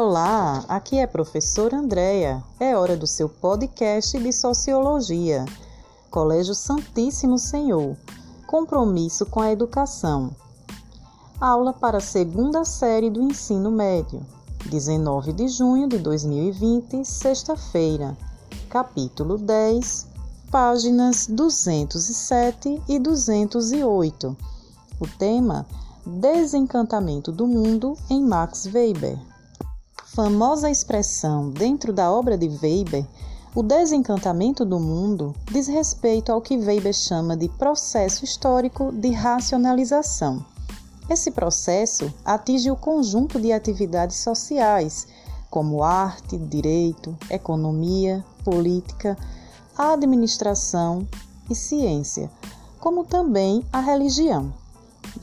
Olá, aqui é a professora Andréia. É hora do seu podcast de Sociologia. Colégio Santíssimo Senhor. Compromisso com a educação. Aula para a segunda série do ensino médio. 19 de junho de 2020, sexta-feira. Capítulo 10, páginas 207 e 208. O tema: Desencantamento do mundo em Max Weber famosa expressão dentro da obra de Weber, o desencantamento do mundo diz respeito ao que Weber chama de processo histórico de racionalização. Esse processo atinge o conjunto de atividades sociais, como arte, direito, economia, política, administração e ciência, como também a religião.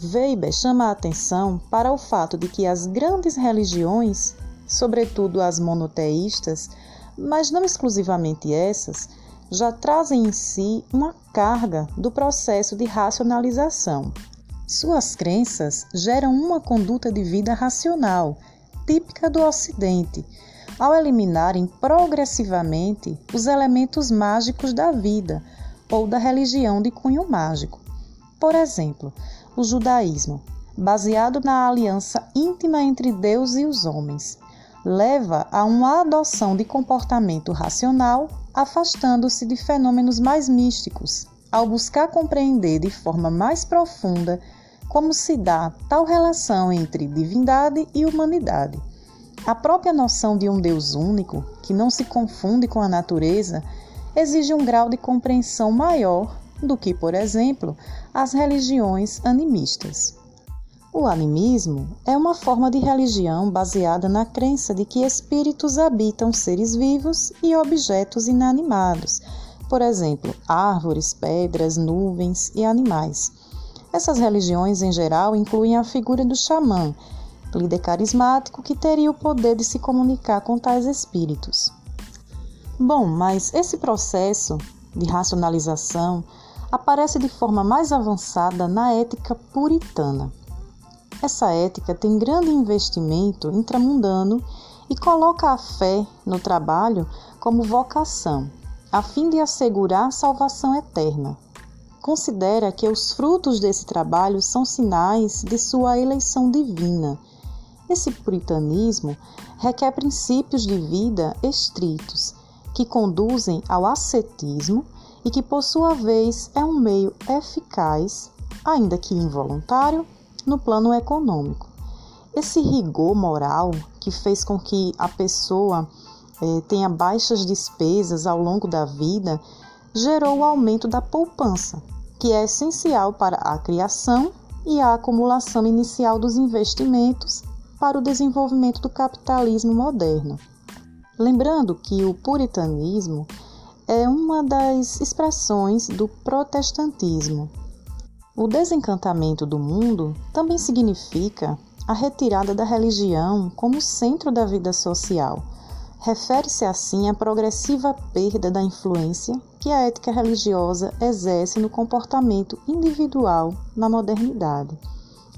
Weber chama a atenção para o fato de que as grandes religiões sobretudo as monoteístas, mas não exclusivamente essas, já trazem em si uma carga do processo de racionalização. Suas crenças geram uma conduta de vida racional, típica do Ocidente, ao eliminarem progressivamente os elementos mágicos da vida ou da religião de cunho mágico. Por exemplo, o judaísmo, baseado na aliança íntima entre Deus e os homens, leva a uma adoção de comportamento racional, afastando-se de fenômenos mais místicos, ao buscar compreender de forma mais profunda como se dá tal relação entre divindade e humanidade. A própria noção de um Deus único, que não se confunde com a natureza, exige um grau de compreensão maior do que, por exemplo, as religiões animistas. O animismo é uma forma de religião baseada na crença de que espíritos habitam seres vivos e objetos inanimados, por exemplo, árvores, pedras, nuvens e animais. Essas religiões, em geral, incluem a figura do xamã, líder carismático que teria o poder de se comunicar com tais espíritos. Bom, mas esse processo de racionalização aparece de forma mais avançada na ética puritana. Essa ética tem grande investimento intramundano e coloca a fé no trabalho como vocação, a fim de assegurar salvação eterna. Considera que os frutos desse trabalho são sinais de sua eleição divina. Esse puritanismo requer princípios de vida estritos, que conduzem ao ascetismo e que, por sua vez, é um meio eficaz, ainda que involuntário, no plano econômico. Esse rigor moral que fez com que a pessoa eh, tenha baixas despesas ao longo da vida gerou o aumento da poupança, que é essencial para a criação e a acumulação inicial dos investimentos para o desenvolvimento do capitalismo moderno. Lembrando que o puritanismo é uma das expressões do protestantismo, o desencantamento do mundo também significa a retirada da religião como centro da vida social. Refere-se assim à progressiva perda da influência que a ética religiosa exerce no comportamento individual na modernidade.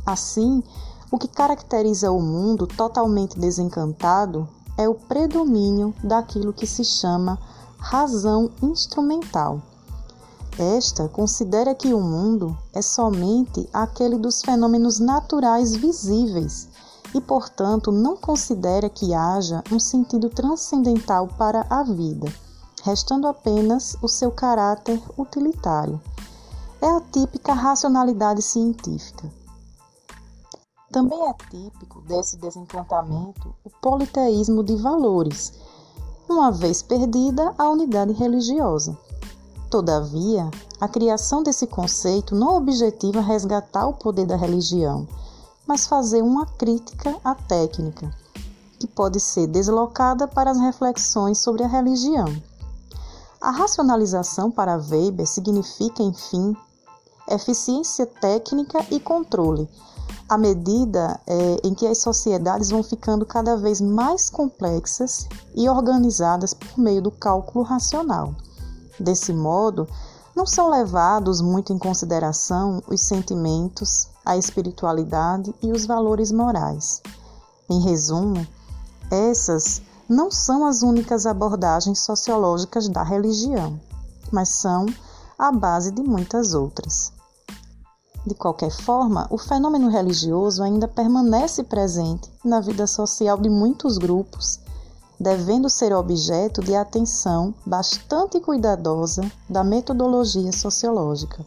Assim, o que caracteriza o mundo totalmente desencantado é o predomínio daquilo que se chama razão instrumental esta considera que o mundo é somente aquele dos fenômenos naturais visíveis e, portanto, não considera que haja um sentido transcendental para a vida, restando apenas o seu caráter utilitário. É a típica racionalidade científica. Também é típico desse desencantamento o politeísmo de valores, uma vez perdida a unidade religiosa. Todavia, a criação desse conceito não objetiva resgatar o poder da religião, mas fazer uma crítica à técnica, que pode ser deslocada para as reflexões sobre a religião. A racionalização para Weber significa, enfim, eficiência técnica e controle, à medida é, em que as sociedades vão ficando cada vez mais complexas e organizadas por meio do cálculo racional. Desse modo, não são levados muito em consideração os sentimentos, a espiritualidade e os valores morais. Em resumo, Essas não são as únicas abordagens sociológicas da religião, mas são a base de muitas outras. De qualquer forma, o fenômeno religioso ainda permanece presente na vida social de muitos grupos, devendo ser objeto de atenção bastante cuidadosa da metodologia sociológica.